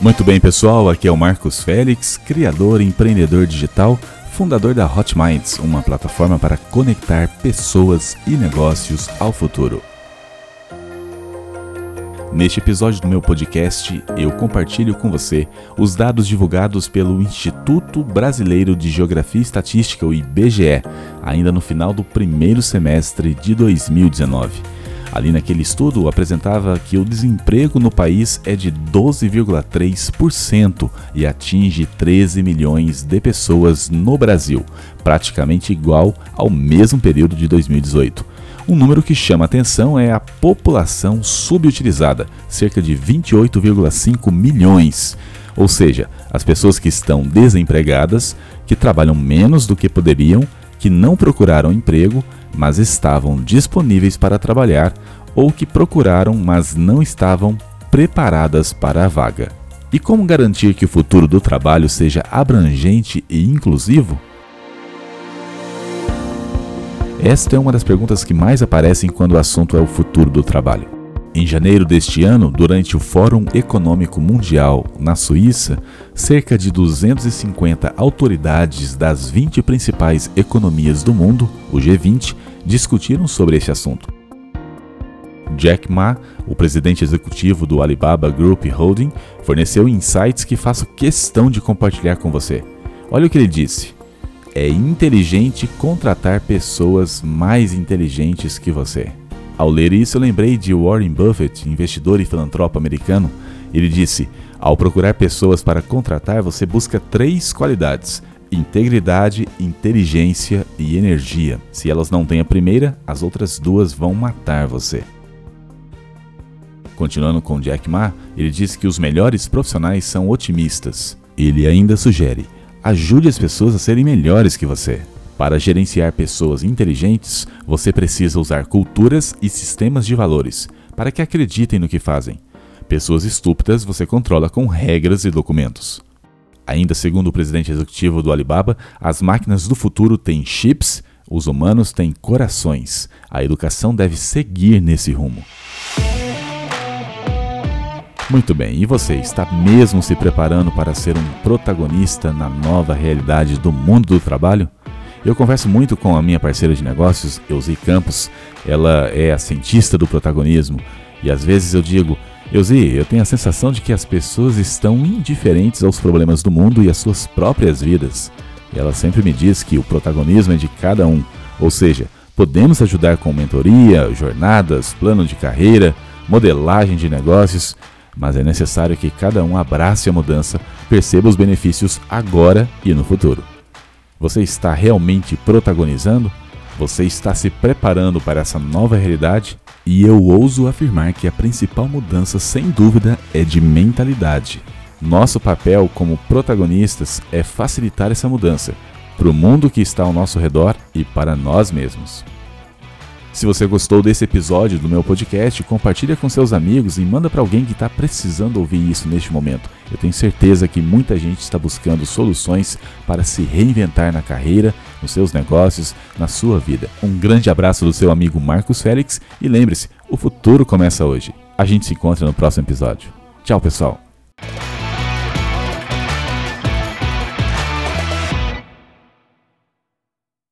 Muito bem, pessoal, aqui é o Marcos Félix, criador e empreendedor digital, fundador da Hot Minds, uma plataforma para conectar pessoas e negócios ao futuro. Neste episódio do meu podcast, eu compartilho com você os dados divulgados pelo Instituto Brasileiro de Geografia e Estatística, o IBGE, ainda no final do primeiro semestre de 2019. Ali naquele estudo apresentava que o desemprego no país é de 12,3% e atinge 13 milhões de pessoas no Brasil, praticamente igual ao mesmo período de 2018. Um número que chama atenção é a população subutilizada, cerca de 28,5 milhões. Ou seja, as pessoas que estão desempregadas, que trabalham menos do que poderiam, que não procuraram emprego, mas estavam disponíveis para trabalhar, ou que procuraram, mas não estavam preparadas para a vaga. E como garantir que o futuro do trabalho seja abrangente e inclusivo? Esta é uma das perguntas que mais aparecem quando o assunto é o futuro do trabalho. Em janeiro deste ano, durante o Fórum Econômico Mundial na Suíça, cerca de 250 autoridades das 20 principais economias do mundo, o G20, discutiram sobre este assunto. Jack Ma, o presidente executivo do Alibaba Group Holding, forneceu insights que faço questão de compartilhar com você. Olha o que ele disse é inteligente contratar pessoas mais inteligentes que você. Ao ler isso, eu lembrei de Warren Buffett, investidor e filantropo americano. Ele disse: Ao procurar pessoas para contratar, você busca três qualidades: integridade, inteligência e energia. Se elas não têm a primeira, as outras duas vão matar você. Continuando com Jack Ma, ele disse que os melhores profissionais são otimistas. Ele ainda sugere: Ajude as pessoas a serem melhores que você. Para gerenciar pessoas inteligentes, você precisa usar culturas e sistemas de valores para que acreditem no que fazem. Pessoas estúpidas você controla com regras e documentos. Ainda segundo o presidente executivo do Alibaba, as máquinas do futuro têm chips, os humanos têm corações. A educação deve seguir nesse rumo. Muito bem, e você está mesmo se preparando para ser um protagonista na nova realidade do mundo do trabalho? Eu converso muito com a minha parceira de negócios, Eusi Campos. Ela é a cientista do protagonismo e às vezes eu digo: Eusi, eu tenho a sensação de que as pessoas estão indiferentes aos problemas do mundo e às suas próprias vidas. E ela sempre me diz que o protagonismo é de cada um, ou seja, podemos ajudar com mentoria, jornadas, plano de carreira, modelagem de negócios mas é necessário que cada um abrace a mudança, perceba os benefícios agora e no futuro. Você está realmente protagonizando? Você está se preparando para essa nova realidade? E eu ouso afirmar que a principal mudança, sem dúvida, é de mentalidade. Nosso papel como protagonistas é facilitar essa mudança para o mundo que está ao nosso redor e para nós mesmos. Se você gostou desse episódio do meu podcast, compartilha com seus amigos e manda para alguém que está precisando ouvir isso neste momento. Eu tenho certeza que muita gente está buscando soluções para se reinventar na carreira, nos seus negócios, na sua vida. Um grande abraço do seu amigo Marcos Félix e lembre-se, o futuro começa hoje. A gente se encontra no próximo episódio. Tchau, pessoal.